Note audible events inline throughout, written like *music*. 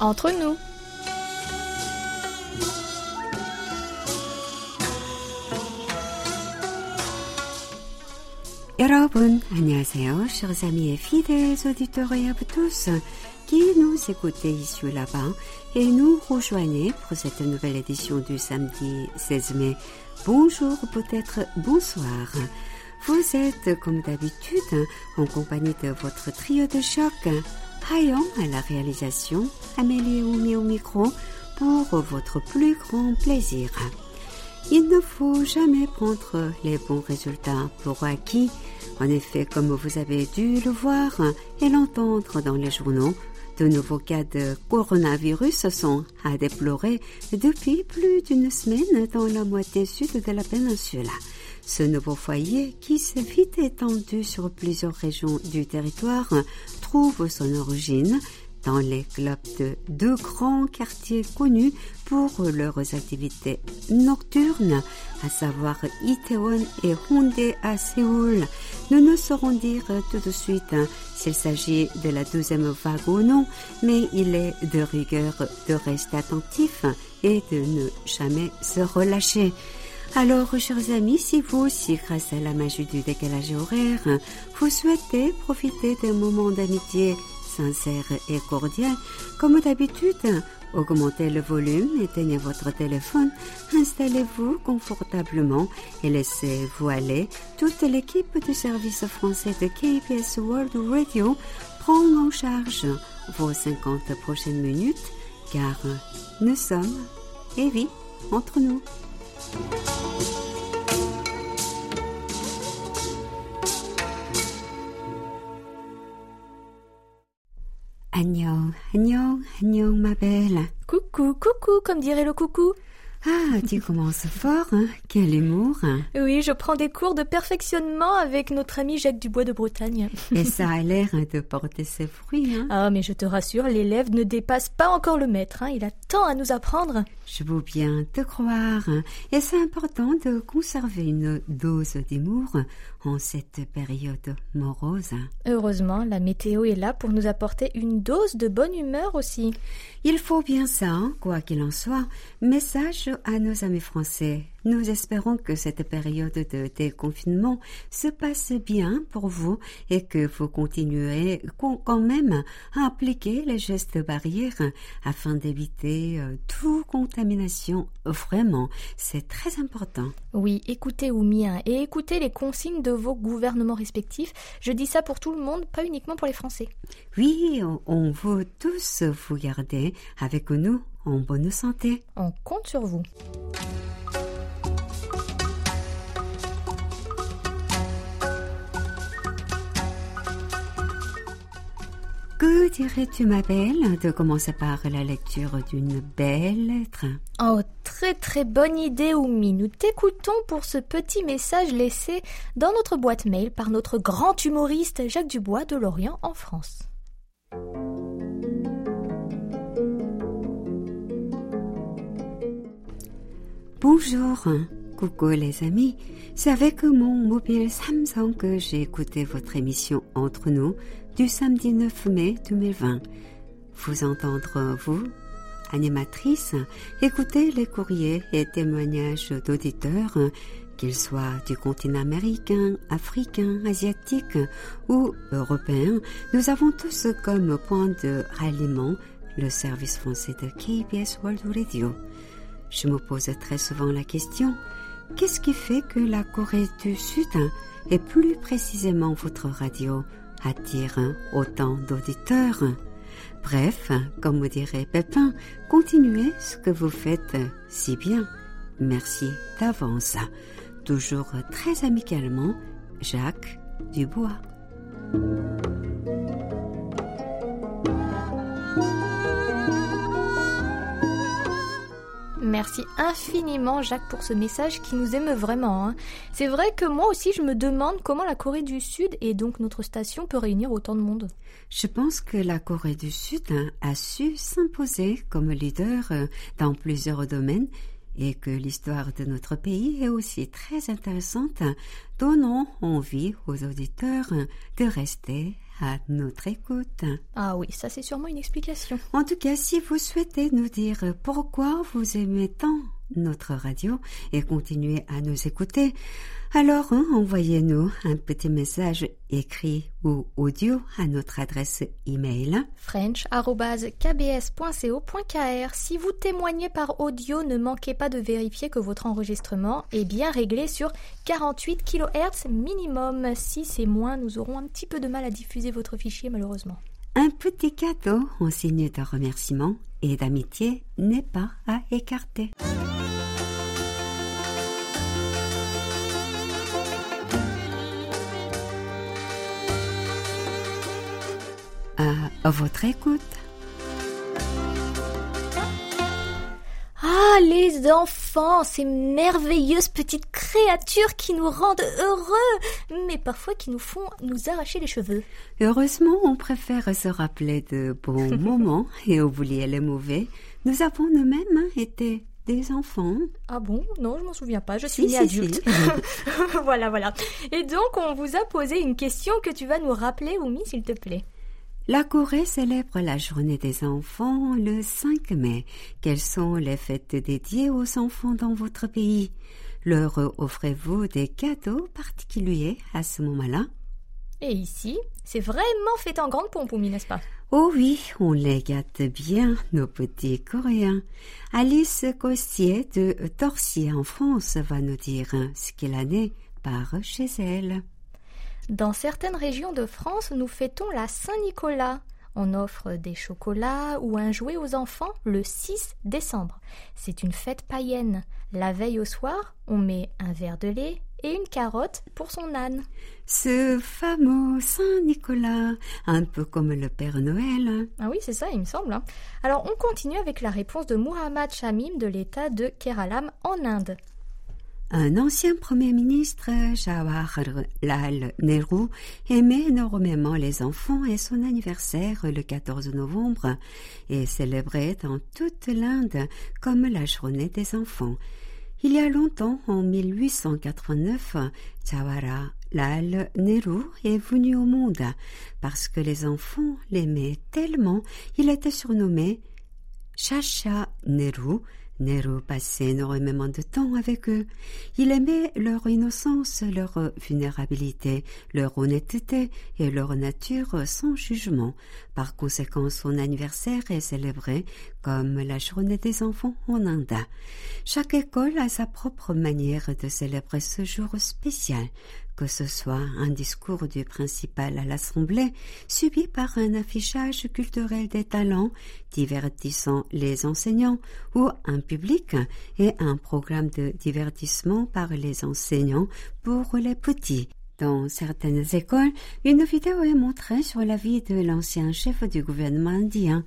entre nous. 여러분, 안녕하세요. Chers amis et fidèles auditeurs et à vous tous qui nous écoutez ici ou là-bas et nous rejoignez pour cette nouvelle édition du samedi 16 mai. Bonjour, peut-être bonsoir. Vous êtes, comme d'habitude, en compagnie de votre trio de choc. Hayon à la réalisation, Amélie Oumi au micro, pour votre plus grand plaisir. Il ne faut jamais prendre les bons résultats pour acquis. En effet, comme vous avez dû le voir et l'entendre dans les journaux, de nouveaux cas de coronavirus sont à déplorer depuis plus d'une semaine dans la moitié sud de la péninsule. Ce nouveau foyer, qui s'est vite étendu sur plusieurs régions du territoire, trouve son origine dans les clubs de deux grands quartiers connus pour leurs activités nocturnes, à savoir Itaewon et Hongdae à Séoul. Nous ne saurons dire tout de suite s'il s'agit de la deuxième vague ou non, mais il est de rigueur de rester attentif et de ne jamais se relâcher. Alors, chers amis, si vous aussi, grâce à la magie du décalage horaire, vous souhaitez profiter d'un moment d'amitié sincère et cordial, comme d'habitude, augmentez le volume, éteignez votre téléphone, installez-vous confortablement et laissez-vous aller. Toute l'équipe du service français de KBS World Radio prend en charge vos 50 prochaines minutes, car nous sommes, et oui, entre nous. Agnon, agnon, agnon, ma belle. Coucou, coucou, comme dirait le coucou. Ah, tu commences fort, hein Quel humour hein Oui, je prends des cours de perfectionnement avec notre ami Jacques Dubois de Bretagne. Et ça a l'air de porter ses fruits, hein Ah, mais je te rassure, l'élève ne dépasse pas encore le maître, hein. Il a tant à nous apprendre. Je veux bien te croire. Et c'est important de conserver une dose d'humour en cette période morose. Heureusement, la météo est là pour nous apporter une dose de bonne humeur aussi. Il faut bien ça, hein, quoi qu'il en soit. Message à nos amis français. Nous espérons que cette période de déconfinement se passe bien pour vous et que vous continuez quand même à appliquer les gestes barrières afin d'éviter euh, toute contamination. Vraiment, c'est très important. Oui, écoutez Oumi hein, et écoutez les consignes de vos gouvernements respectifs. Je dis ça pour tout le monde, pas uniquement pour les Français. Oui, on- on veut tous vous garder avec nous en bonne santé. On compte sur vous. Que dirais-tu, ma belle, de commencer par la lecture d'une belle lettre? Oh, très très bonne idée, Oumi. Nous t'écoutons pour ce petit message laissé dans notre boîte mail par notre grand humoriste Jacques Dubois de Lorient en France. Bonjour, coucou les amis. C'est avec mon mobile Samsung que j'ai écouté votre émission Entre nous du samedi 9 mai 2020. Vous entendre, vous, animatrice, écouter les courriers et témoignages d'auditeurs, qu'ils soient du continent américain, africain, asiatique ou européen, nous avons tous comme point de ralliement le service français de KBS World Radio. Je me pose très souvent la question, qu'est-ce qui fait que la Corée du Sud, et plus précisément votre radio, attire autant d'auditeurs Bref, comme dirait Pépin, continuez ce que vous faites si bien. Merci d'avance. Toujours très amicalement, Jacques Dubois. Merci infiniment Jacques pour ce message qui nous émeut vraiment. hein. C'est vrai que moi aussi je me demande comment la Corée du Sud et donc notre station peut réunir autant de monde. Je pense que la Corée du Sud hein, a su s'imposer comme leader euh, dans plusieurs domaines et que l'histoire de notre pays est aussi très intéressante, donnant envie aux auditeurs de rester à notre écoute. Ah oui, ça c'est sûrement une explication. En tout cas, si vous souhaitez nous dire pourquoi vous aimez tant notre radio et continuer à nous écouter, alors hein, envoyez-nous un petit message écrit ou audio à notre adresse email french.kbs.co.kr. Si vous témoignez par audio, ne manquez pas de vérifier que votre enregistrement est bien réglé sur 48 kHz minimum. Si c'est moins, nous aurons un petit peu de mal à diffuser votre fichier malheureusement. Un petit cadeau en signe de remerciement et d'amitié n'est pas à écarter. À votre écoute. Ah, les enfants, ces merveilleuses petites créatures qui nous rendent heureux, mais parfois qui nous font nous arracher les cheveux. Heureusement, on préfère se rappeler de bons *laughs* moments et oublier les mauvais. Nous avons nous-mêmes été des enfants. Ah bon? Non, je m'en souviens pas. Je suis adulte. *laughs* voilà, voilà. Et donc, on vous a posé une question que tu vas nous rappeler, Oumi, s'il te plaît. La Corée célèbre la journée des enfants le 5 mai. Quelles sont les fêtes dédiées aux enfants dans votre pays? Leur offrez-vous des cadeaux particuliers à ce moment-là? Et ici, c'est vraiment fait en grande pompe, n'est-ce pas? Oh oui, on les gâte bien, nos petits Coréens. Alice Costier de Torcy en France va nous dire ce qu'elle a né par chez elle. Dans certaines régions de France, nous fêtons la Saint-Nicolas. On offre des chocolats ou un jouet aux enfants le 6 décembre. C'est une fête païenne. La veille au soir, on met un verre de lait et une carotte pour son âne. Ce fameux Saint-Nicolas, un peu comme le Père Noël. Ah oui, c'est ça, il me semble. Hein. Alors, on continue avec la réponse de Muhammad Shamim de l'État de Keralam en Inde. Un ancien Premier ministre, Jawaharlal Nehru, aimait énormément les enfants et son anniversaire le 14 novembre est célébré dans toute l'Inde comme la journée des enfants. Il y a longtemps, en 1889, Jawaharlal Nehru est venu au monde parce que les enfants l'aimaient tellement, il était surnommé Chacha Nehru, Nero passait énormément de temps avec eux. Il aimait leur innocence, leur vulnérabilité, leur honnêteté et leur nature sans jugement. Par conséquent, son anniversaire est célébré comme la journée des enfants en Inde. Chaque école a sa propre manière de célébrer ce jour spécial que ce soit un discours du principal à l'Assemblée, suivi par un affichage culturel des talents divertissant les enseignants, ou un public et un programme de divertissement par les enseignants pour les petits. Dans certaines écoles, une vidéo est montrée sur la vie de l'ancien chef du gouvernement indien.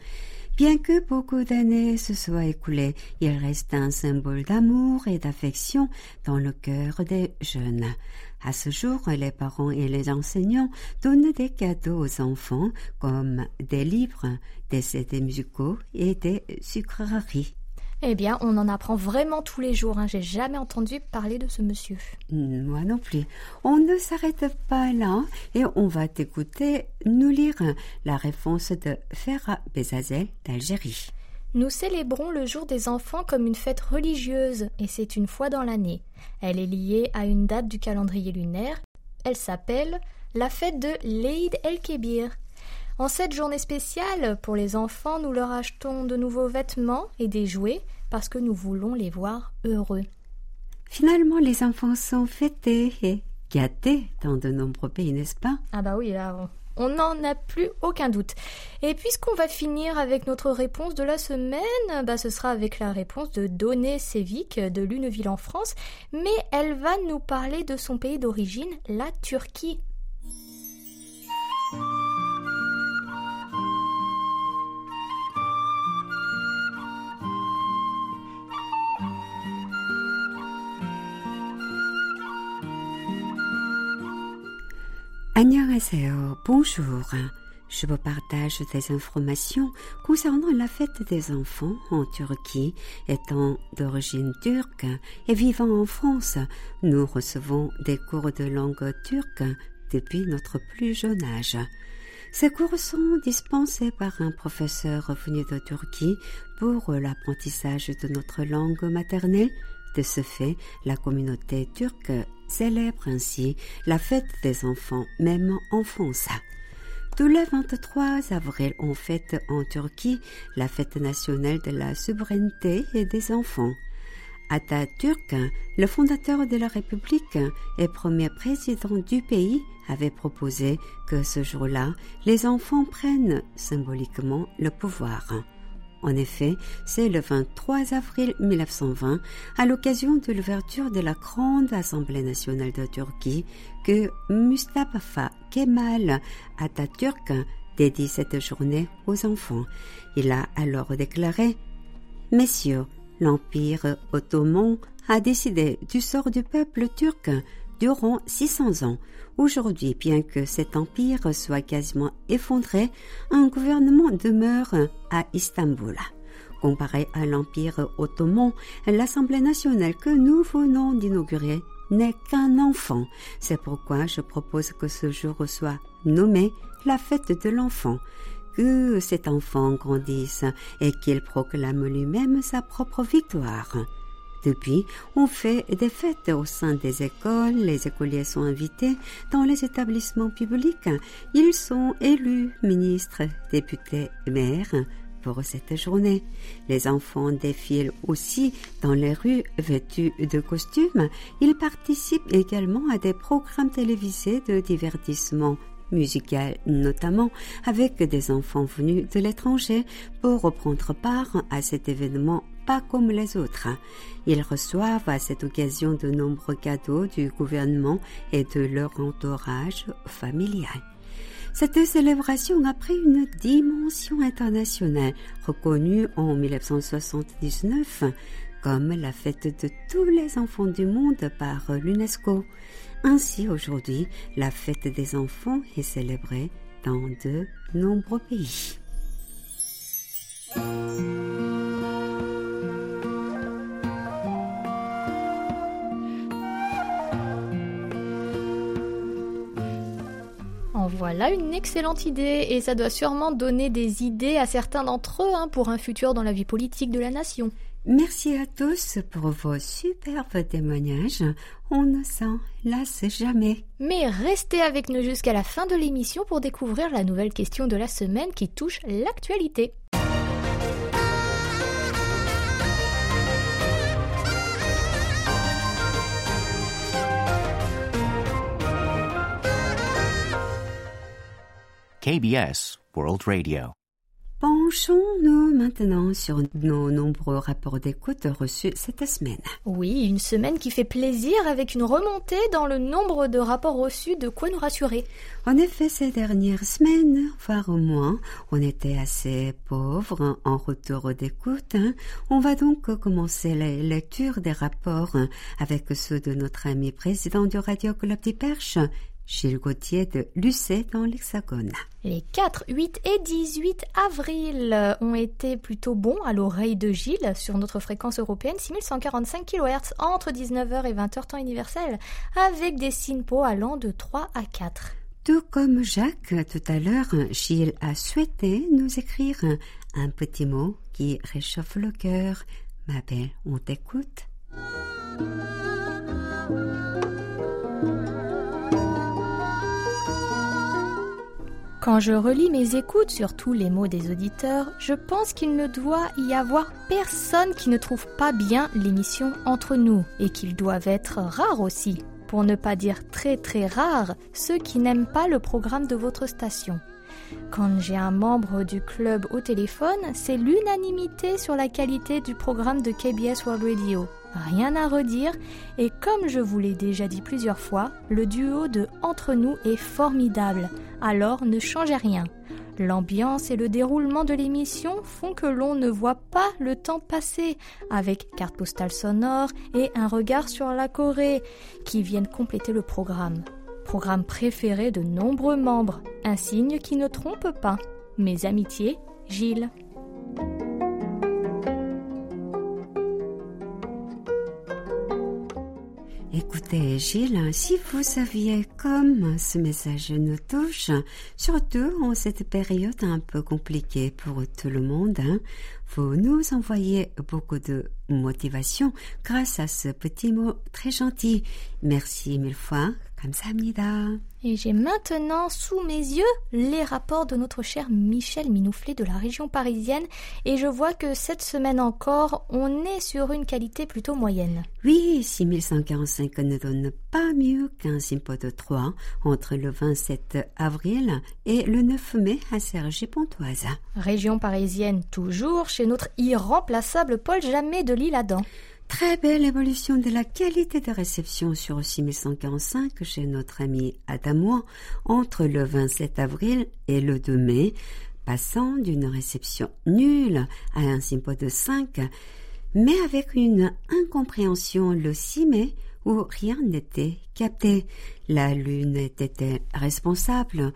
Bien que beaucoup d'années se soient écoulées, il reste un symbole d'amour et d'affection dans le cœur des jeunes. À ce jour, les parents et les enseignants donnent des cadeaux aux enfants comme des livres, des CD musicaux et des sucreries. Eh bien, on en apprend vraiment tous les jours. Hein. J'ai jamais entendu parler de ce monsieur. Moi non plus. On ne s'arrête pas là et on va t'écouter nous lire la réponse de Ferra Bezazel d'Algérie. Nous célébrons le jour des enfants comme une fête religieuse et c'est une fois dans l'année. Elle est liée à une date du calendrier lunaire. Elle s'appelle la fête de l'Eid el-Kébir. En cette journée spéciale, pour les enfants, nous leur achetons de nouveaux vêtements et des jouets parce que nous voulons les voir heureux. Finalement, les enfants sont fêtés et gâtés dans de nombreux pays, n'est-ce pas? Ah bah oui, là, on n'en a plus aucun doute. Et puisqu'on va finir avec notre réponse de la semaine, bah ce sera avec la réponse de Doné Sévic de Luneville en France, mais elle va nous parler de son pays d'origine, la Turquie. Annyeonghaseyo, bonjour. Je vous partage des informations concernant la fête des enfants en Turquie. Étant d'origine turque et vivant en France, nous recevons des cours de langue turque depuis notre plus jeune âge. Ces cours sont dispensés par un professeur venu de Turquie pour l'apprentissage de notre langue maternelle. De ce fait, la communauté turque célèbre ainsi la fête des enfants, même en France. Tous les 23 avril, on fête en Turquie la fête nationale de la souveraineté et des enfants. Atatürk, le fondateur de la République et premier président du pays, avait proposé que ce jour-là, les enfants prennent symboliquement le pouvoir. En effet, c'est le 23 avril 1920, à l'occasion de l'ouverture de la Grande Assemblée nationale de Turquie, que Mustafa Kemal Atatürk dédie cette journée aux enfants. Il a alors déclaré Messieurs, l'Empire ottoman a décidé du sort du peuple turc durant 600 ans. Aujourd'hui, bien que cet empire soit quasiment effondré, un gouvernement demeure à Istanbul. Comparé à l'Empire ottoman, l'Assemblée nationale que nous venons d'inaugurer n'est qu'un enfant. C'est pourquoi je propose que ce jour soit nommé la fête de l'enfant que cet enfant grandisse et qu'il proclame lui-même sa propre victoire. Depuis, on fait des fêtes au sein des écoles, les écoliers sont invités dans les établissements publics, ils sont élus ministres, députés, maires pour cette journée. Les enfants défilent aussi dans les rues vêtus de costumes. Ils participent également à des programmes télévisés de divertissement musicale notamment, avec des enfants venus de l'étranger pour reprendre part à cet événement pas comme les autres. Ils reçoivent à cette occasion de nombreux cadeaux du gouvernement et de leur entourage familial. Cette célébration a pris une dimension internationale reconnue en 1979 comme la fête de tous les enfants du monde par l'UNESCO. Ainsi, aujourd'hui, la fête des enfants est célébrée dans de nombreux pays. Voilà une excellente idée et ça doit sûrement donner des idées à certains d'entre eux hein, pour un futur dans la vie politique de la nation. Merci à tous pour vos superbes témoignages. On ne s'en lasse jamais. Mais restez avec nous jusqu'à la fin de l'émission pour découvrir la nouvelle question de la semaine qui touche l'actualité. KBS World Radio. Penchons-nous maintenant sur nos nombreux rapports d'écoute reçus cette semaine. Oui, une semaine qui fait plaisir avec une remontée dans le nombre de rapports reçus, de quoi nous rassurer? En effet, ces dernières semaines, voire au moins, on était assez pauvres en retour d'écoute. On va donc commencer la lecture des rapports avec ceux de notre ami président du Radio Club des Perches, Gilles Gauthier de Lucé dans l'Hexagone. Les 4, 8 et 18 avril ont été plutôt bons à l'oreille de Gilles sur notre fréquence européenne 6145 kHz entre 19h et 20h temps universel avec des SINPO allant de 3 à 4. Tout comme Jacques tout à l'heure, Gilles a souhaité nous écrire un petit mot qui réchauffe le cœur. Ma belle, on t'écoute. Quand je relis mes écoutes sur tous les mots des auditeurs, je pense qu'il ne doit y avoir personne qui ne trouve pas bien l'émission entre nous et qu'ils doivent être rares aussi, pour ne pas dire très très rares, ceux qui n'aiment pas le programme de votre station. Quand j'ai un membre du club au téléphone, c'est l'unanimité sur la qualité du programme de KBS World Radio. Rien à redire, et comme je vous l'ai déjà dit plusieurs fois, le duo de Entre nous est formidable, alors ne changez rien. L'ambiance et le déroulement de l'émission font que l'on ne voit pas le temps passer, avec carte postale sonore et un regard sur la Corée, qui viennent compléter le programme. Programme préféré de nombreux membres, un signe qui ne trompe pas. Mes amitiés, Gilles. Écoutez Gilles, si vous saviez comme ce message nous touche, surtout en cette période un peu compliquée pour tout le monde, hein, vous nous envoyez beaucoup de motivation grâce à ce petit mot très gentil. Merci mille fois. Et j'ai maintenant sous mes yeux les rapports de notre cher Michel Minouflet de la région parisienne et je vois que cette semaine encore, on est sur une qualité plutôt moyenne. Oui, 6145 ne donne pas mieux qu'un Simpo de 3 entre le 27 avril et le 9 mai à Cergy-Pontoise. Région parisienne toujours chez notre irremplaçable Paul Jamais de l'Île-Adam. Très belle évolution de la qualité de réception sur 6145 chez notre ami Adamois entre le 27 avril et le 2 mai, passant d'une réception nulle à un simpo de 5, mais avec une incompréhension le 6 mai où rien n'était capté. La lune était responsable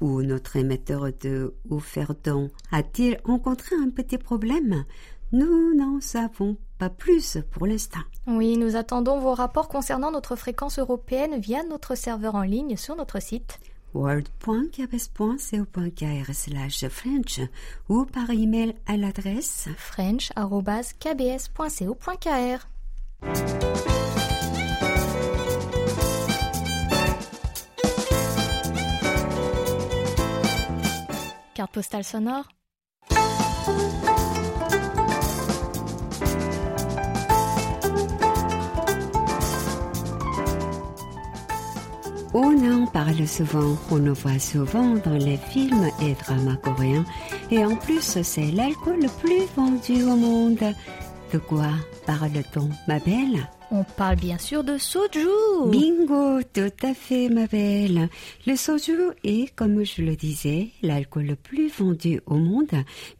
ou notre émetteur de Ouferdon a-t-il rencontré un petit problème? Nous n'en savons pas plus pour l'instant. Oui, nous attendons vos rapports concernant notre fréquence européenne via notre serveur en ligne sur notre site world.kbs.co.kr French ou par email à l'adresse french.kbs.co.kr. Carte postale sonore On en parle souvent, on le voit souvent dans les films et dramas coréens. Et en plus, c'est l'alcool le plus vendu au monde. De quoi parle-t-on, ma belle? On parle bien sûr de soju. Bingo, tout à fait, ma belle. Le soju est, comme je le disais, l'alcool le plus vendu au monde,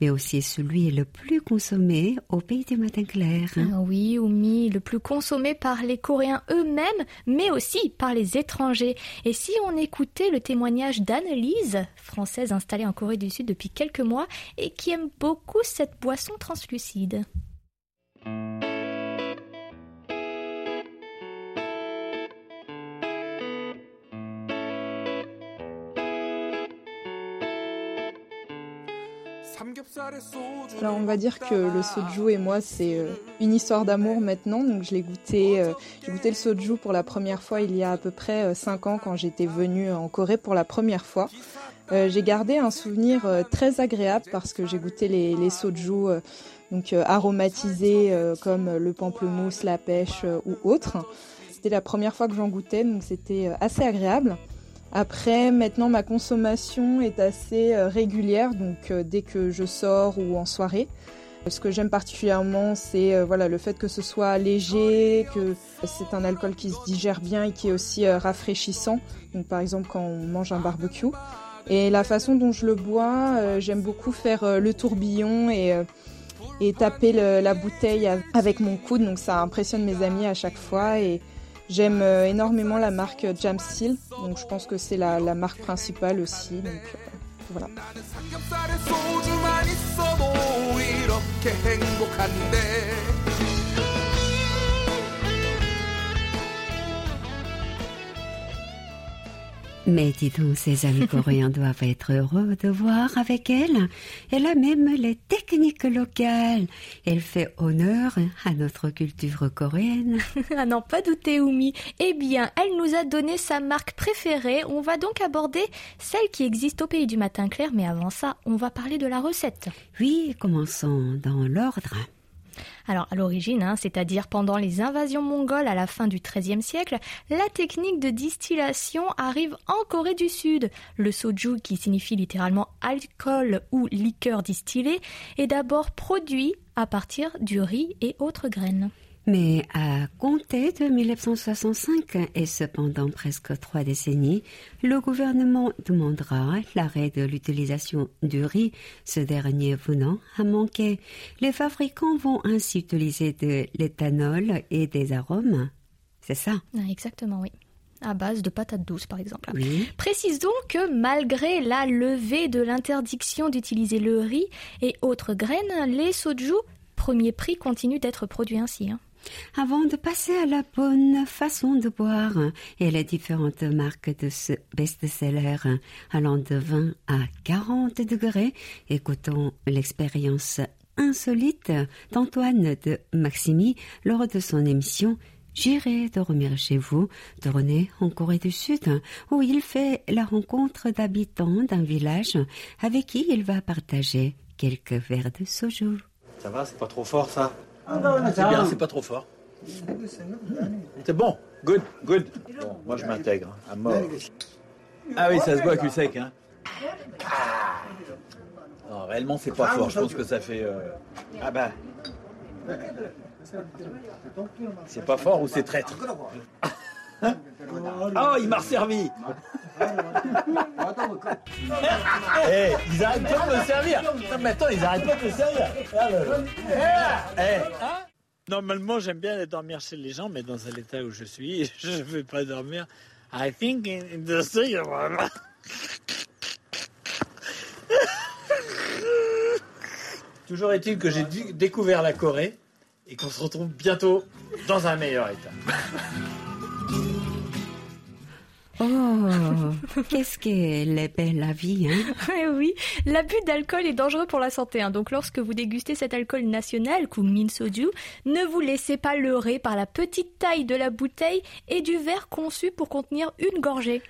mais aussi celui le plus consommé au pays du matin clair. Ah oui, Oumi, le plus consommé par les Coréens eux-mêmes, mais aussi par les étrangers. Et si on écoutait le témoignage d'Anne-Lise, française installée en Corée du Sud depuis quelques mois et qui aime beaucoup cette boisson translucide. Alors on va dire que le soju et moi c'est euh, une histoire d'amour maintenant. Donc je l'ai goûté, euh, j'ai goûté le soju pour la première fois il y a à peu près 5 ans quand j'étais venue en Corée pour la première fois. Euh, j'ai gardé un souvenir très agréable parce que j'ai goûté les, les soju donc aromatisés comme le pamplemousse, la pêche ou autre. C'était la première fois que j'en goûtais donc c'était assez agréable. Après, maintenant, ma consommation est assez euh, régulière, donc euh, dès que je sors ou en soirée. Ce que j'aime particulièrement, c'est euh, voilà le fait que ce soit léger, que c'est un alcool qui se digère bien et qui est aussi rafraîchissant. Donc, par exemple, quand on mange un barbecue. Et la façon dont je le bois, j'aime beaucoup faire le tourbillon et, et taper la bouteille avec mon coude. Donc, ça impressionne mes amis à chaque fois J'aime euh, énormément la marque Jam Steel, donc je pense que c'est la, marque principale aussi. Euh, voilà. Mais dis donc, ces amis coréens *laughs* doivent être heureux de voir avec elle. Elle a même les techniques locales. Elle fait honneur à notre culture coréenne. *laughs* à n'en pas douter, Oumi. Eh bien, elle nous a donné sa marque préférée. On va donc aborder celle qui existe au pays du matin clair. Mais avant ça, on va parler de la recette. Oui, commençons dans l'ordre. Alors à l'origine, hein, c'est-à-dire pendant les invasions mongoles à la fin du XIIIe siècle, la technique de distillation arrive en Corée du Sud. Le soju, qui signifie littéralement alcool ou liqueur distillée, est d'abord produit à partir du riz et autres graines. Mais à compter de 1965 et cependant presque trois décennies, le gouvernement demandera l'arrêt de l'utilisation du riz, ce dernier venant à manquer. Les fabricants vont ainsi utiliser de l'éthanol et des arômes. C'est ça ah, Exactement, oui à base de patates douces par exemple. Précisons que malgré la levée de l'interdiction d'utiliser le riz et autres graines, les soju premier prix continuent d'être produits ainsi. Hein. Avant de passer à la bonne façon de boire et les différentes marques de ce best-seller allant de 20 à 40 degrés, écoutons l'expérience insolite d'Antoine de Maximi lors de son émission J'irai dormir chez vous René en Corée du Sud, où il fait la rencontre d'habitants d'un village avec qui il va partager quelques verres de soju. Ça va, c'est pas trop fort ça? C'est bien, c'est pas trop fort. C'est bon, good, good. Bon, moi je m'intègre, à mort. Ah oui, ça se boit cul sec, hein. Non, réellement c'est pas fort, je pense que ça fait... euh, Ah bah... C'est pas fort ou c'est traître? *laughs* Oh, il m'a resservi Eh, ils arrêtent pas de me servir Non mais attends, ils arrêtent pas de me servir Regarde. Eh, hein Normalement, j'aime bien aller dormir chez les gens, mais dans l'état où je suis, *laughs* je ne vais pas dormir. I think in, in the sea, *laughs* Toujours est-il que j'ai découvert la Corée et qu'on se retrouve bientôt dans un meilleur état. *laughs* Oh, qu'est-ce qu'elle est belle la vie, hein? *laughs* Eh oui, l'abus d'alcool est dangereux pour la santé. hein. Donc lorsque vous dégustez cet alcool national, Min Soju, ne vous laissez pas leurrer par la petite taille de la bouteille et du verre conçu pour contenir une gorgée.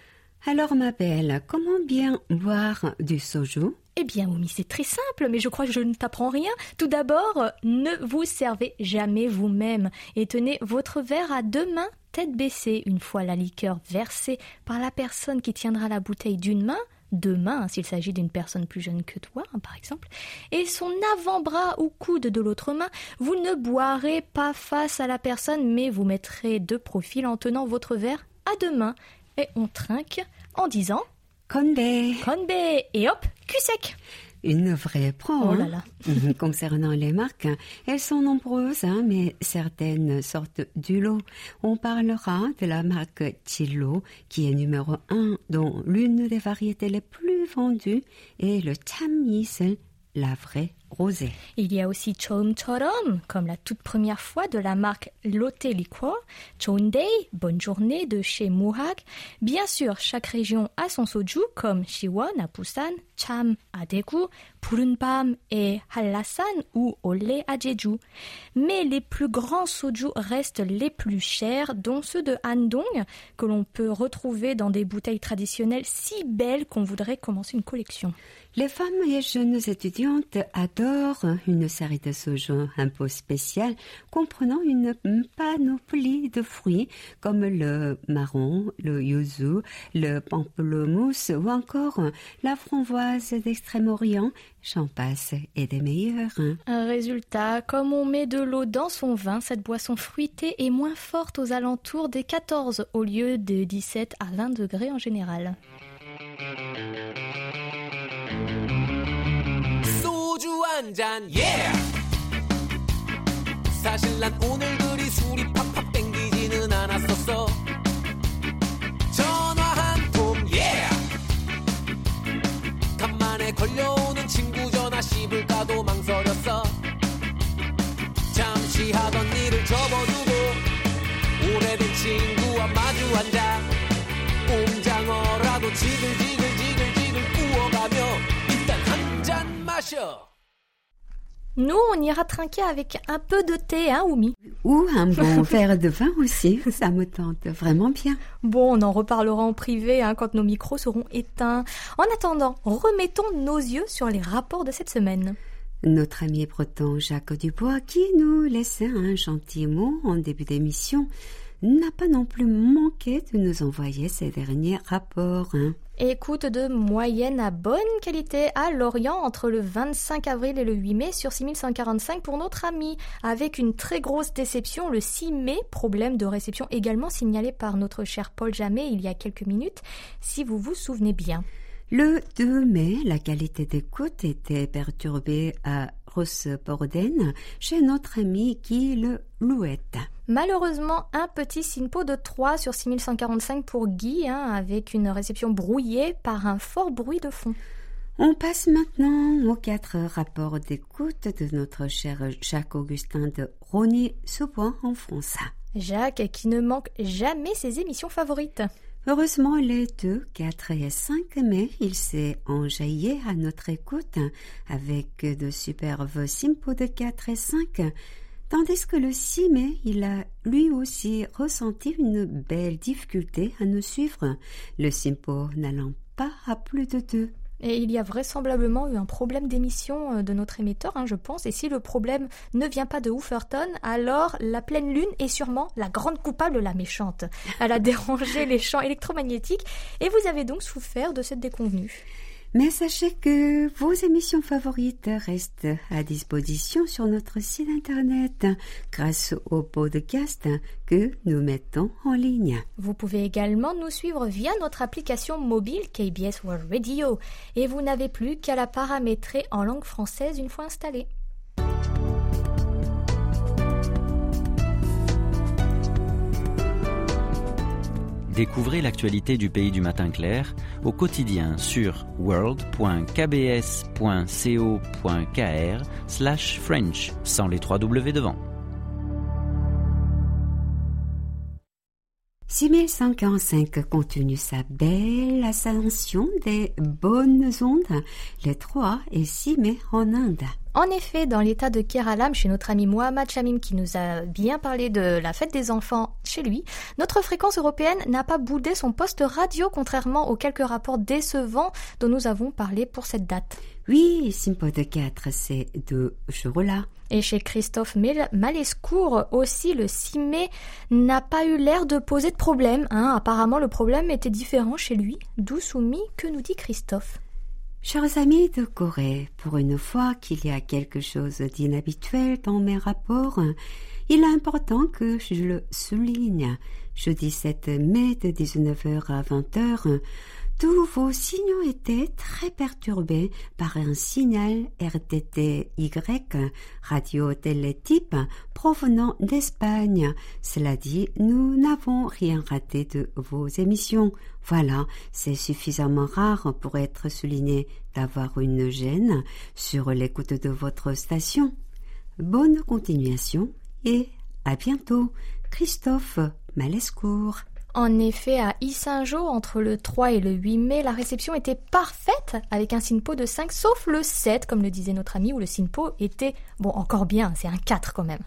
Alors ma belle, comment bien boire du soju? Eh bien, Oumi, c'est très simple, mais je crois que je ne t'apprends rien. Tout d'abord, euh, ne vous servez jamais vous-même et tenez votre verre à deux mains, tête baissée, une fois la liqueur versée par la personne qui tiendra la bouteille d'une main, deux mains hein, s'il s'agit d'une personne plus jeune que toi, hein, par exemple, et son avant-bras ou coude de l'autre main, vous ne boirez pas face à la personne, mais vous mettrez de profil en tenant votre verre à deux mains, et on trinque en disant Konbe, Konbe et hop, cul sec. Une vraie pro. Oh hein. là là. *laughs* Concernant les marques, elles sont nombreuses, hein, mais certaines sortent du lot. On parlera de la marque Chillo, qui est numéro un, dont l'une des variétés les plus vendues est le Chammisel, la vraie rosée. Il y a aussi Chomchorom, comme la toute première fois de la marque Lotte Liquor, Chondei, bonne journée de chez Muhak. Bien sûr, chaque région a son soju, comme Siwon à Busan, Cham à Daegu, Purunpam et Hallasan ou Ole à Jeju. Mais les plus grands soju restent les plus chers, dont ceux de Handong, que l'on peut retrouver dans des bouteilles traditionnelles si belles qu'on voudrait commencer une collection. Les femmes et jeunes étudiantes adorent une série de soju un peu spéciale comprenant une panoplie de fruits comme le marron, le yuzu, le pamplemousse ou encore la framboise d'Extrême-Orient. J'en passe et des meilleurs. hein. Résultat, comme on met de l'eau dans son vin, cette boisson fruitée est moins forte aux alentours des 14 au lieu de 17 à 20 degrés en général. 소주 한 잔, yeah! 사실 난 오늘 그리 술이 팍팍 땡기지는 않았었어. 전화 한 통, yeah! 간만에 걸려오는 친구 전화 씹을까도 망설였어. 잠시 하던 일을 접어두고 오래된 친구와 마주 앉아 꼼장어라도 지글지 Nous, on ira trinquer avec un peu de thé, hein, Oumi? Ou un bon *laughs* verre de vin aussi, ça me tente vraiment bien. Bon, on en reparlera en privé hein, quand nos micros seront éteints. En attendant, remettons nos yeux sur les rapports de cette semaine. Notre ami breton Jacques Dubois, qui nous laissait un gentil mot en début d'émission, n'a pas non plus manqué de nous envoyer ses derniers rapports. hein. Écoute de moyenne à bonne qualité à Lorient entre le 25 avril et le 8 mai sur 6145 pour notre ami, avec une très grosse déception le 6 mai, problème de réception également signalé par notre cher Paul Jamet il y a quelques minutes, si vous vous souvenez bien. Le 2 mai, la qualité d'écoute était perturbée à Rosseborden chez notre ami Guy Le Louette. Malheureusement, un petit SINPO de 3 sur 6145 pour Guy, hein, avec une réception brouillée par un fort bruit de fond. On passe maintenant aux quatre rapports d'écoute de notre cher Jacques-Augustin de Rony-Sebois en France. Jacques qui ne manque jamais ses émissions favorites. Heureusement, les 2, 4 et 5 mai, il s'est enjaillé à notre écoute avec de superbes simpos de 4 et 5, tandis que le 6 mai, il a lui aussi ressenti une belle difficulté à nous suivre, le simpo n'allant pas à plus de 2. Et il y a vraisemblablement eu un problème d'émission euh, de notre émetteur, hein, je pense. Et si le problème ne vient pas de Hooferton, alors la pleine lune est sûrement la grande coupable, la méchante. Elle a *laughs* dérangé les champs électromagnétiques et vous avez donc souffert de cette déconvenue. Mais sachez que vos émissions favorites restent à disposition sur notre site internet grâce au podcast que nous mettons en ligne. Vous pouvez également nous suivre via notre application mobile KBS World Radio et vous n'avez plus qu'à la paramétrer en langue française une fois installée. Découvrez l'actualité du pays du matin clair au quotidien sur world.kbs.co.kr slash French sans les trois W devant. 6145 continue sa belle ascension des bonnes ondes les 3 et 6 mai en Inde. En effet, dans l'état de Keralam, chez notre ami Mohamed Chamim qui nous a bien parlé de la fête des enfants chez lui, notre fréquence européenne n'a pas boudé son poste radio contrairement aux quelques rapports décevants dont nous avons parlé pour cette date. Oui, Simpo de 4, c'est de jour-là. Et chez Christophe Malescourt aussi, le 6 mai n'a pas eu l'air de poser de problème. Hein. Apparemment, le problème était différent chez lui. D'où soumis, que nous dit Christophe Chers amis de Corée, pour une fois qu'il y a quelque chose d'inhabituel dans mes rapports, il est important que je le souligne. Jeudi 7 mai de 19h à 20h, tous vos signaux étaient très perturbés par un signal RTTY, radio télétype, provenant d'Espagne. Cela dit, nous n'avons rien raté de vos émissions. Voilà, c'est suffisamment rare pour être souligné d'avoir une gêne sur l'écoute de votre station. Bonne continuation et à bientôt. Christophe Malescourt. En effet, à Issingeau, entre le 3 et le 8 mai, la réception était parfaite avec un SINPO de 5, sauf le 7, comme le disait notre ami, où le SINPO était, bon, encore bien, c'est un 4 quand même.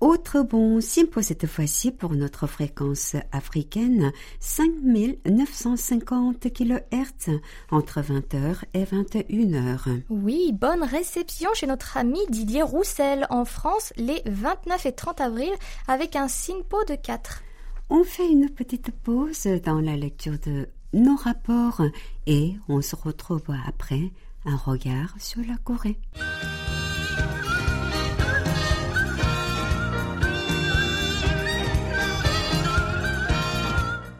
Autre bon simpo cette fois-ci pour notre fréquence africaine, 5950 kHz entre 20h et 21h. Oui, bonne réception chez notre ami Didier Roussel en France les 29 et 30 avril avec un SINPO de 4. On fait une petite pause dans la lecture de nos rapports et on se retrouve après un regard sur la Corée.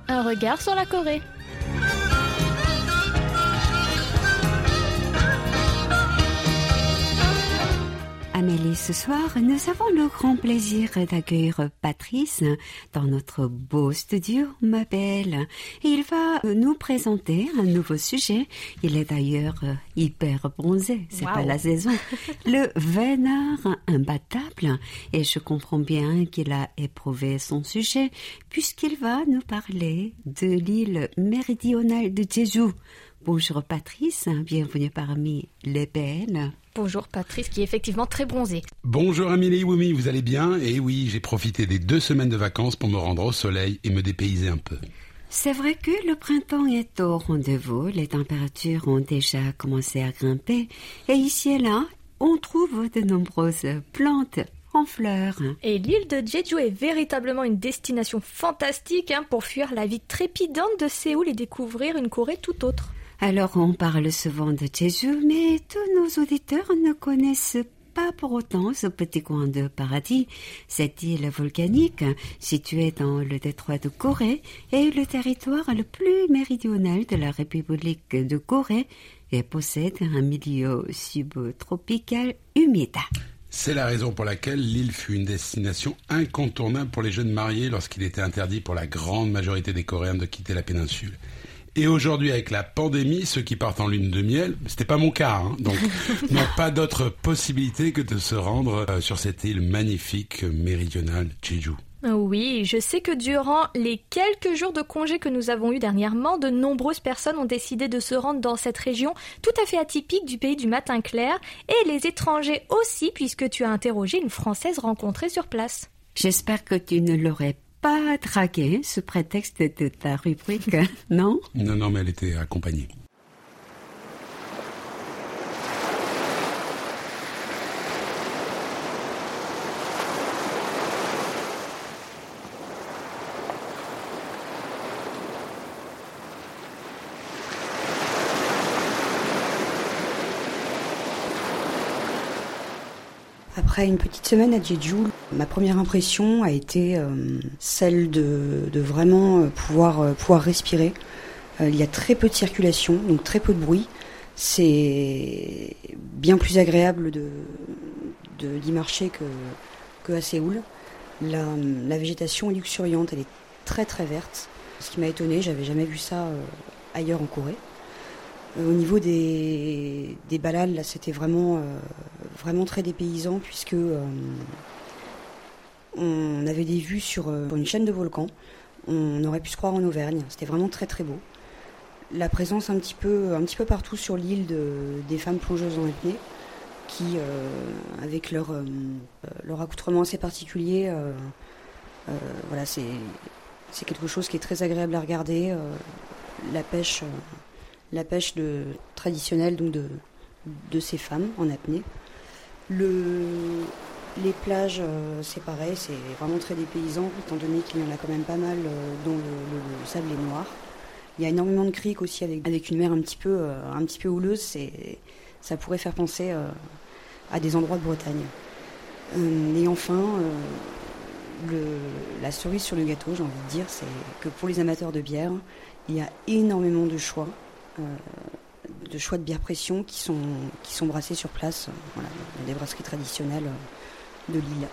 Un regard sur la Corée. Amélie, ce soir, nous avons le grand plaisir d'accueillir Patrice dans notre beau studio, ma belle. Il va nous présenter un nouveau sujet. Il est d'ailleurs euh, hyper bronzé, c'est Wow. pas la saison. *laughs* Le vénard imbattable. Et je comprends bien qu'il a éprouvé son sujet puisqu'il va nous parler de l'île méridionale de Jeju. Bonjour Patrice, bienvenue parmi les belles. Bonjour Patrice qui est effectivement très bronzé. Bonjour Amélie, oui, vous allez bien? Et oui, j'ai profité des deux semaines de vacances pour me rendre au soleil et me dépayser un peu. C'est vrai que le printemps est au rendez-vous, les températures ont déjà commencé à grimper et ici et là, on trouve de nombreuses plantes en fleurs. Et l'île de Jeju est véritablement une destination fantastique hein, pour fuir la vie trépidante de Séoul et découvrir une Corée tout autre. Alors on parle souvent de Jeju, mais tous nos auditeurs ne connaissent pas pour autant ce petit coin de paradis. Cette île volcanique, située dans le détroit de Corée, est le territoire le plus méridional de la République de Corée et possède un milieu subtropical humide. C'est la raison pour laquelle l'île fut une destination incontournable pour les jeunes mariés lorsqu'il était interdit pour la grande majorité des Coréens de quitter la péninsule. Et aujourd'hui, avec la pandémie, ceux qui partent en lune de miel, c'était pas mon cas, hein, donc *laughs* n'ont pas d'autre possibilité que de se rendre euh, sur cette île magnifique méridionale, Jeju. Oui, je sais que durant les quelques jours de congé que nous avons eus dernièrement, de nombreuses personnes ont décidé de se rendre dans cette région tout à fait atypique du pays du matin clair, et les étrangers aussi, puisque tu as interrogé une Française rencontrée sur place. J'espère que tu ne l'aurais pas draguée sous prétexte de ta rubrique, *laughs* non? Non, non, mais elle était accompagnée. Après une petite semaine à Jeju, ma première impression a été euh, celle de, vraiment euh, pouvoir, euh, pouvoir respirer. Il y a très peu de circulation, donc très peu de bruit. C'est bien plus agréable de d'y marcher que, que Séoul. La, végétation est luxuriante, elle est très très verte. Ce qui m'a étonné, j'avais jamais vu ça ailleurs en Corée. Au niveau des, des balades, là, c'était vraiment, vraiment très dépaysant puisque euh, on avait des vues sur, euh, une chaîne de volcans. On aurait pu se croire en Auvergne. C'était vraiment très très beau. La présence un petit peu, un petit peu partout sur l'île de, des femmes plongeuses en apnée qui, euh, avec leur, leur accoutrement assez particulier, voilà, c'est c'est quelque chose qui est très agréable à regarder. la pêche, la pêche traditionnelle donc de, de ces femmes en apnée. Le, les plages, euh, c'est pareil, c'est vraiment très dépaysant, étant donné qu'il y en a quand même pas mal euh, dont le, le- le sable est noir. Il y a énormément de criques aussi avec, une mer un petit peu, euh, un petit peu houleuse. Ça pourrait faire penser à des endroits de Bretagne. Et enfin, la cerise sur le gâteau, j'ai envie de dire, c'est que pour les amateurs de bière, il y a énormément de choix, de choix de bière pression qui sont, qui sont brassés sur place, euh, voilà, dans des brasseries traditionnelles euh, de l'île.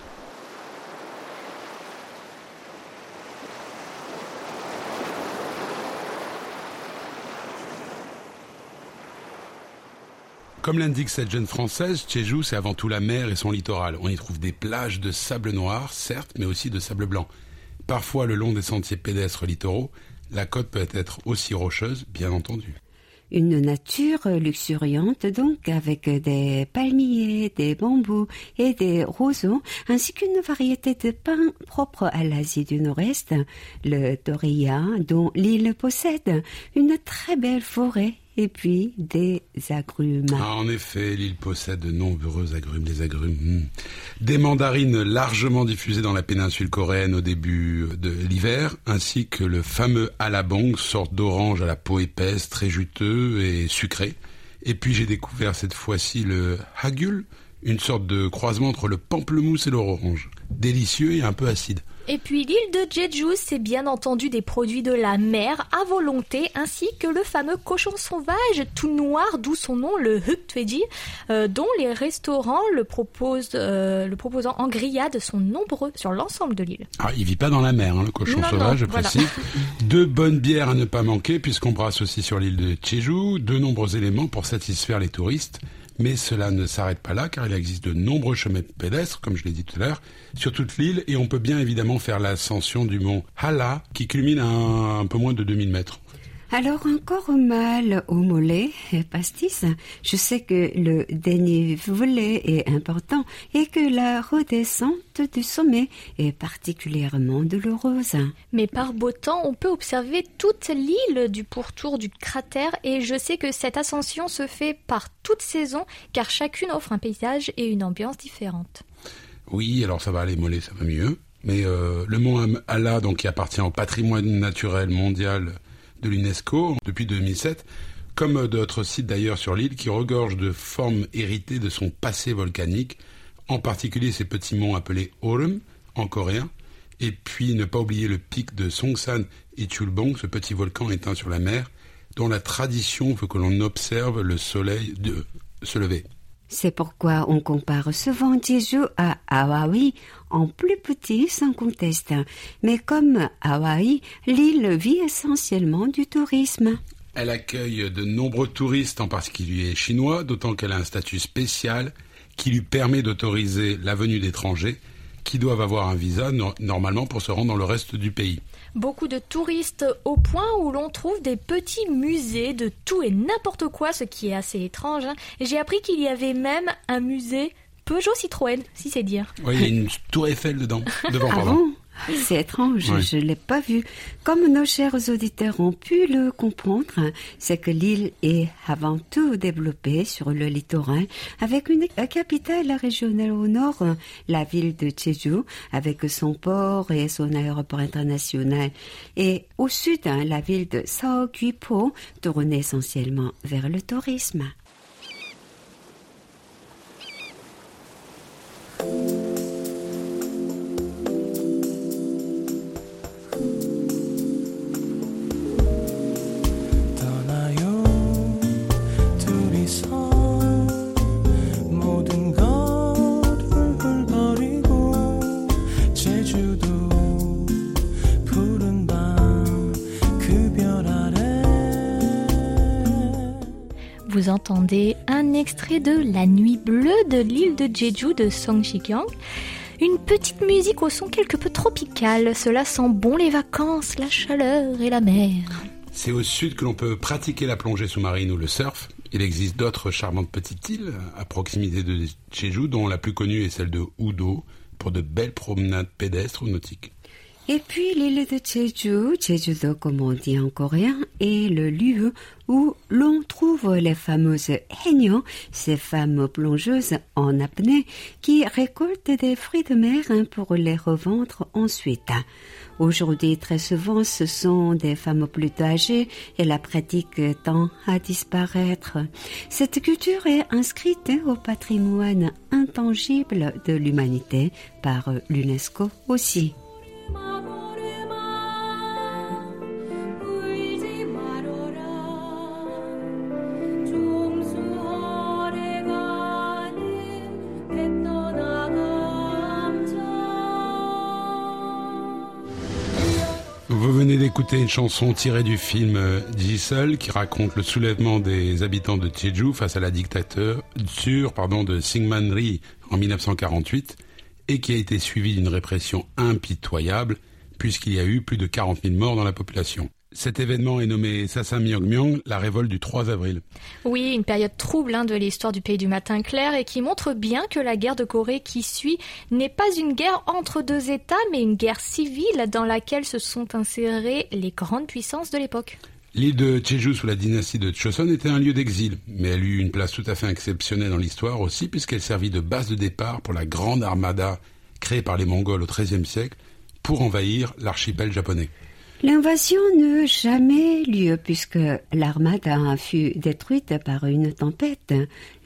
Comme l'indique cette jeune française, Jeju, c'est avant tout la mer et son littoral. On y trouve des plages de sable noir, certes, mais aussi de sable blanc. Parfois, le long des sentiers pédestres littoraux, la côte peut être aussi rocheuse, bien entendu. Une nature luxuriante donc avec des palmiers, des bambous et des roseaux ainsi qu'une variété de pins propres à l'Asie du Nord-Est, le Doria dont l'île possède une très belle forêt et puis des agrumes. Ah, en effet, l'île possède de nombreux agrumes, des agrumes. hmm. Des mandarines largement diffusées dans la péninsule coréenne au début de l'hiver, ainsi que le fameux alabong, sorte d'orange à la peau épaisse, très juteux et sucré. Et puis j'ai découvert cette fois-ci le hagul, une sorte de croisement entre le pamplemousse et l'orange. Délicieux et un peu acide. Et puis l'île de Jeju, c'est bien entendu des produits de la mer à volonté, ainsi que le fameux cochon sauvage tout noir, d'où son nom, le huktueji, euh, dont les restaurants le proposent, euh, le proposant en grillade sont nombreux sur l'ensemble de l'île. Ah, il vit pas dans la mer, hein, le cochon Non, sauvage, non, je voilà. précise. Deux bonnes bières à ne pas manquer, puisqu'on brasse aussi sur l'île de Jeju, de nombreux éléments pour satisfaire les touristes. Mais cela ne s'arrête pas là, car il existe de nombreux chemins pédestres, comme je l'ai dit tout à l'heure, sur toute l'île, et on peut bien évidemment faire l'ascension du mont Hala, qui culmine à un, un peu moins de 2000 mètres. Alors encore mal au mollet, pastis. Je sais que le dénivelé est important et que la redescente du sommet est particulièrement douloureuse. Mais par beau temps, on peut observer toute l'île du pourtour du cratère et je sais que cette ascension se fait par toute saison car chacune offre un paysage et une ambiance différente. Oui, alors ça va, les mollets, ça va mieux. Mais euh, le mont Hala, donc qui appartient au patrimoine naturel mondial de l'UNESCO depuis 2007, comme d'autres sites d'ailleurs sur l'île, qui regorgent de formes héritées de son passé volcanique, en particulier ces petits monts appelés Orem en coréen, et puis ne pas oublier le pic de Songsan et Chulbong, ce petit volcan éteint sur la mer, dont la tradition veut que l'on observe le soleil de se lever. C'est pourquoi on compare souvent Jeju à Hawaï, en plus petit sans conteste. Mais comme Hawaï, l'île vit essentiellement du tourisme. Elle accueille de nombreux touristes, en particulier chinois, d'autant qu'elle a un statut spécial qui lui permet d'autoriser la venue d'étrangers qui doivent avoir un visa no- normalement pour se rendre dans le reste du pays. Beaucoup de touristes au point où l'on trouve des petits musées de tout et n'importe quoi, ce qui est assez étrange. hein. J'ai appris qu'il y avait même un musée Peugeot Citroën, si c'est dire. Oui, il y a une tour Eiffel dedans, devant. Ah pardon. bon? C'est étrange, je ne l'ai pas vu. Comme nos chers auditeurs ont pu le comprendre, c'est que l'île est avant tout développée sur le littoral, avec une capitale régionale au nord, la ville de Jeju, avec son port et son aéroport international, et au sud, la ville de Seogwipo, tournée essentiellement vers le tourisme. Entendez un extrait de La Nuit bleue de l'île de Jeju de Song Shikyong. Une petite musique au son quelque peu tropical. Cela sent bon les vacances, la chaleur et la mer. C'est au sud que l'on peut pratiquer la plongée sous-marine ou le surf. Il existe d'autres charmantes petites îles à proximité de Jeju, dont la plus connue est celle de Udo, pour de belles promenades pédestres ou nautiques. Et puis l'île de Jeju, Jeju-do comme on dit en coréen, est le lieu où l'on trouve les fameuses haenyeo, ces femmes plongeuses en apnée qui récoltent des fruits de mer hein, pour les revendre ensuite. Aujourd'hui, très souvent, ce sont des femmes plutôt âgées et la pratique tend à disparaître. Cette culture est inscrite au patrimoine intangible de l'humanité par l'UNESCO aussi. Écoutez une chanson tirée du film euh, Giselle qui raconte le soulèvement des habitants de Jeju face à la dictature pardon, de Syngman Rhee en 1948 et qui a été suivie d'une répression impitoyable puisqu'il y a eu plus de 40 000 morts dans la population. Cet événement est nommé Sasamyeongmyeong, la révolte du 3 avril. Oui, une période trouble hein, de l'histoire du pays du matin clair et qui montre bien que la guerre de Corée qui suit n'est pas une guerre entre deux États, mais une guerre civile dans laquelle se sont insérées les grandes puissances de l'époque. L'île de Jeju sous la dynastie de Choson était un lieu d'exil, mais elle eut une place tout à fait exceptionnelle dans l'histoire aussi puisqu'elle servit de base de départ pour la grande armada créée par les Mongols au XIIIe siècle pour envahir l'archipel japonais. L'invasion n'eut jamais lieu puisque l'armada fut détruite par une tempête,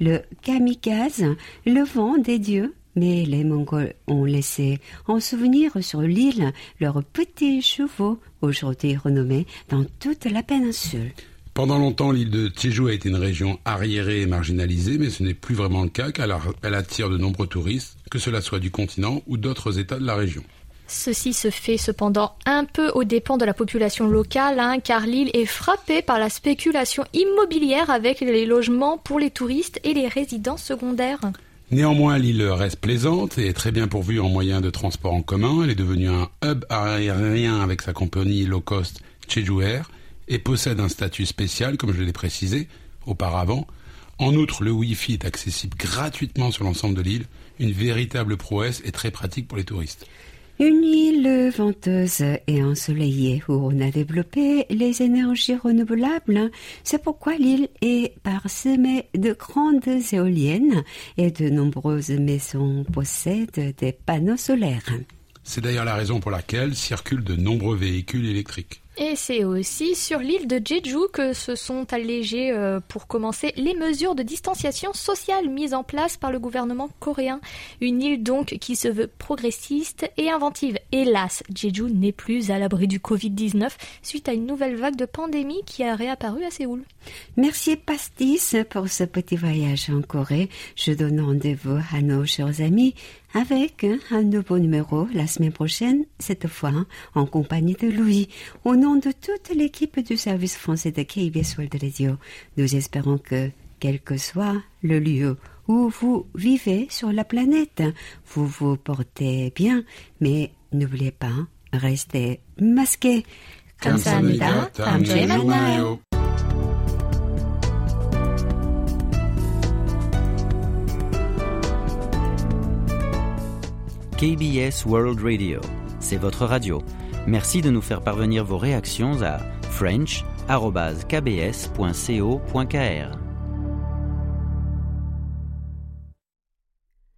le kamikaze, le vent des dieux. Mais les Mongols ont laissé en souvenir sur l'île leurs petits chevaux, aujourd'hui renommés dans toute la péninsule. Pendant longtemps, l'île de Jeju a été une région arriérée et marginalisée, mais ce n'est plus vraiment le cas car elle attire de nombreux touristes, que cela soit du continent ou d'autres États de la région. Ceci se fait cependant un peu aux dépens de la population locale, hein, car l'île est frappée par la spéculation immobilière avec les logements pour les touristes et les résidents secondaires. Néanmoins, l'île reste plaisante et est très bien pourvue en moyens de transport en commun. Elle est devenue un hub aérien avec sa compagnie low cost Jeju Air et possède un statut spécial, comme je l'ai précisé auparavant. En outre, le Wi-Fi est accessible gratuitement sur l'ensemble de l'île, une véritable prouesse et très pratique pour les touristes. Une île venteuse et ensoleillée où on a développé les énergies renouvelables. C'est pourquoi l'île est parsemée de grandes éoliennes et de nombreuses maisons possèdent des panneaux solaires. C'est d'ailleurs la raison pour laquelle circulent de nombreux véhicules électriques. Et c'est aussi sur l'île de Jeju que se sont allégées euh, pour commencer les mesures de distanciation sociale mises en place par le gouvernement coréen. Une île donc qui se veut progressiste et inventive. Hélas, Jeju n'est plus à l'abri du Covid-19 suite à une nouvelle vague de pandémie qui a réapparu à Séoul. Merci Pastis pour ce petit voyage en Corée. Je donne rendez-vous à nos chers amis avec un nouveau numéro la semaine prochaine, cette fois en compagnie de Louis. Au nom de toute l'équipe du service français de KBS World Radio, nous espérons que, quel que soit le lieu où vous vivez sur la planète, vous vous portez bien, mais n'oubliez pas, restez masqués. 감사합니다. 다음 주에 만나요. KBS World Radio, c'est votre radio. Merci de nous faire parvenir vos réactions à french.kbs.co.kr.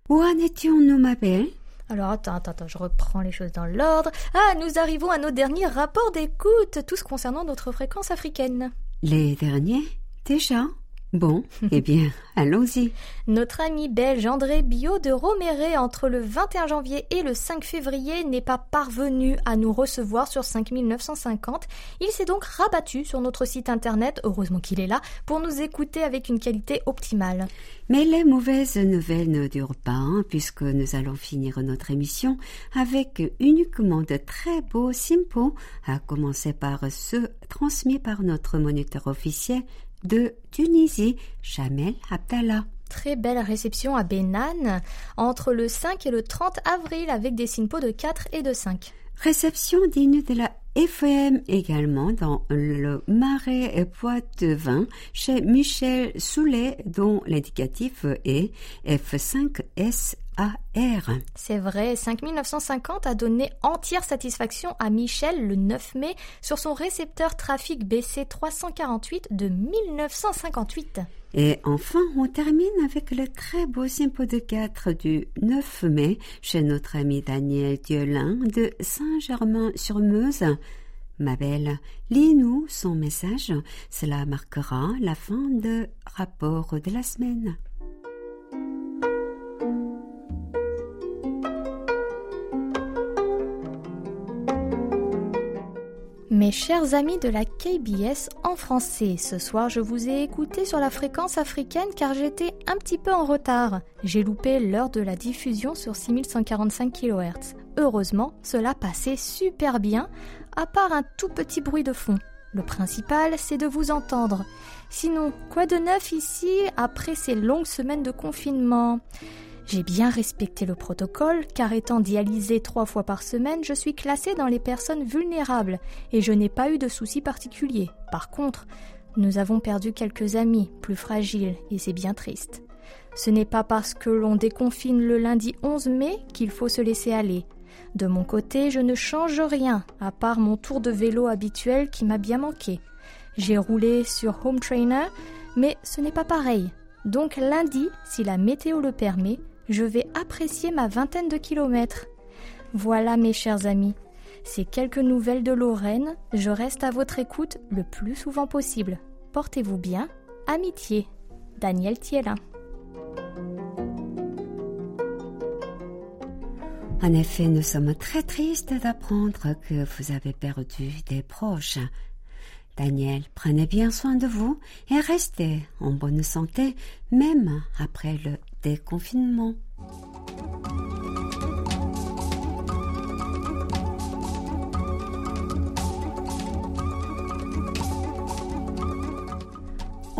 Où en étions-nous, ma belle? Alors attends, attends, attends, je reprends les choses dans l'ordre. Ah, nous arrivons à nos derniers rapports d'écoute, tous concernant notre fréquence africaine. Les derniers Déjà? Bon, *laughs* eh bien, allons-y. Notre ami belge André Biot de Roméré entre le 21 janvier et le 5 février n'est pas parvenu à nous recevoir sur 5950. Il s'est donc rabattu sur notre site internet, heureusement qu'il est là, pour nous écouter avec une qualité optimale. Mais les mauvaises nouvelles ne durent pas, hein, puisque nous allons finir notre émission avec uniquement de très beaux simpos, à commencer par ceux transmis par notre moniteur officiel de Tunisie, Jamel Abdallah. Très belle réception à Benan entre le 5 et le 30 avril avec des synpos de 4 et de 5. Réception digne de la FM également dans le Marais et Poitevin chez Michel Soulet dont l'indicatif est F5SAR. C'est vrai, 5950 a donné entière satisfaction à Michel le 9 mai sur son récepteur trafic BC 348 de 1958. Et enfin, on termine avec le très beau sympo de 4 du 9 mai chez notre ami Daniel Diolin de Saint-Germain-sur-Meuse. Ma belle, lis-nous son message. Cela marquera la fin de rapport de la semaine. Mes chers amis de la KBS en français, ce soir je vous ai écouté sur la fréquence africaine car j'étais un petit peu en retard. J'ai loupé l'heure de la diffusion sur 6145 kHz. Heureusement, cela passait super bien, à part un tout petit bruit de fond. Le principal, c'est de vous entendre. Sinon, quoi de neuf ici après ces longues semaines de confinement? J'ai bien respecté le protocole car étant dialysée trois fois par semaine, je suis classée dans les personnes vulnérables et je n'ai pas eu de soucis particuliers. Par contre, nous avons perdu quelques amis plus fragiles et c'est bien triste. Ce n'est pas parce que l'on déconfine le lundi 11 mai qu'il faut se laisser aller. De mon côté, je ne change rien à part mon tour de vélo habituel qui m'a bien manqué. J'ai roulé sur Home Trainer, mais ce n'est pas pareil. Donc lundi, si la météo le permet, je vais apprécier ma vingtaine de kilomètres. Voilà mes chers amis, ces quelques nouvelles de Lorraine, je reste à votre écoute le plus souvent possible. Portez-vous bien, amitié. Daniel Thielin. En effet, nous sommes très tristes d'apprendre que vous avez perdu des proches. Daniel, prenez bien soin de vous et restez en bonne santé, même après le déconfinement.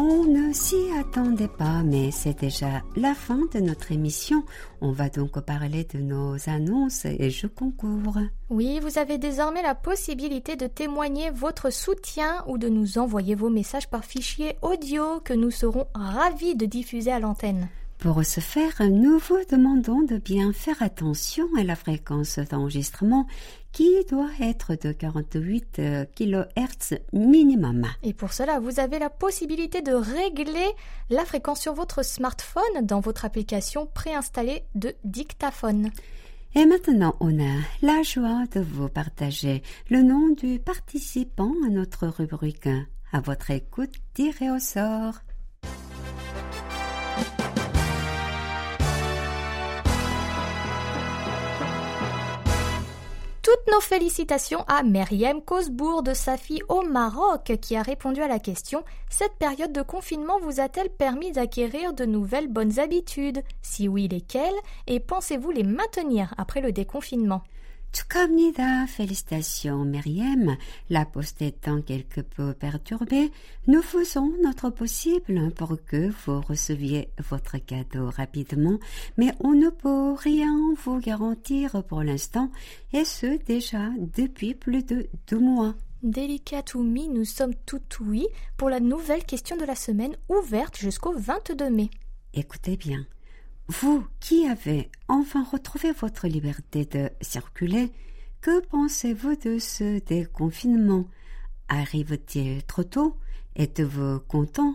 On ne s'y attendait pas, mais c'est déjà la fin de notre émission. On va donc parler de nos annonces et jeux concours. Oui, vous avez désormais la possibilité de témoigner votre soutien ou de nous envoyer vos messages par fichier audio que nous serons ravis de diffuser à l'antenne. Pour ce faire, nous vous demandons de bien faire attention à la fréquence d'enregistrement qui doit être de 48 kHz minimum. Et pour cela, vous avez la possibilité de régler la fréquence sur votre smartphone dans votre application préinstallée de dictaphone. Et maintenant, on a la joie de vous partager le nom du participant à notre rubrique. À votre écoute, tiré au sort. Toutes nos félicitations à Meriem Cosbourg de sa fille au Maroc qui a répondu à la question Cette période de confinement vous a-t-elle permis d'acquérir de nouvelles bonnes habitudes? Si oui, lesquelles? Et pensez-vous les maintenir après le déconfinement? Félicitations Myriam, la poste étant quelque peu perturbée, nous faisons notre possible pour que vous receviez votre cadeau rapidement, mais on ne peut rien vous garantir pour l'instant, et ce déjà depuis plus de deux mois. Délicatoumi, nous sommes tout oui pour la nouvelle question de la semaine ouverte jusqu'au 22 mai. Écoutez bien. Vous qui avez enfin retrouvé votre liberté de circuler, que pensez-vous de ce déconfinement? Arrive-t-il trop tôt? Êtes-vous content?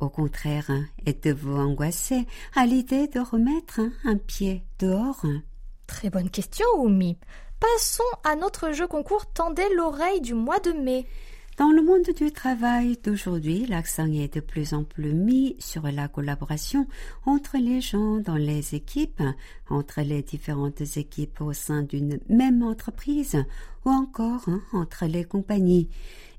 Au contraire, êtes-vous angoissé à l'idée de remettre un pied dehors? Très bonne question, Oumi. Passons à notre jeu concours Tendez l'oreille du mois de mai. Dans le monde du travail d'aujourd'hui, l'accent est de plus en plus mis sur la collaboration entre les gens dans les équipes, entre les différentes équipes au sein d'une même entreprise ou encore hein, entre les compagnies.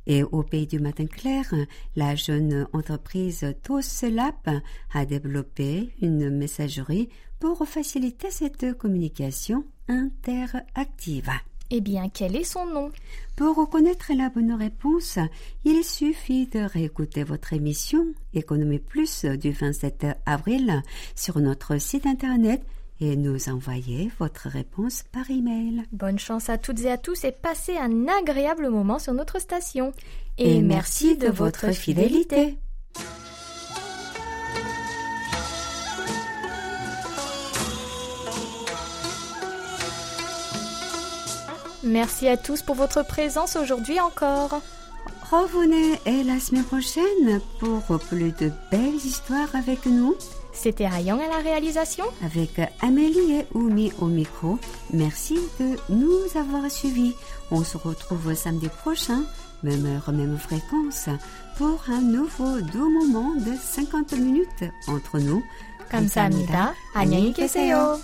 Et au pays du matin clair, la jeune entreprise TOSLAP a développé une messagerie pour faciliter cette communication interactive. Eh bien, quel est son nom? Pour reconnaître la bonne réponse, il suffit de réécouter votre émission Économie Plus du 27 avril sur notre site internet et nous envoyer votre réponse par email. Bonne chance à toutes et à tous et passez un agréable moment sur notre station. Et, merci de votre fidélité. Merci à tous pour votre présence aujourd'hui encore. Revenez et la semaine prochaine pour plus de belles histoires avec nous. C'était Ayang à la réalisation. Avec Amélie et Oumi au micro. Merci de nous avoir suivis. On se retrouve samedi prochain, même heure, même fréquence, pour un nouveau doux moment de 50 minutes entre nous. 감사합니다. 안녕히 계세요.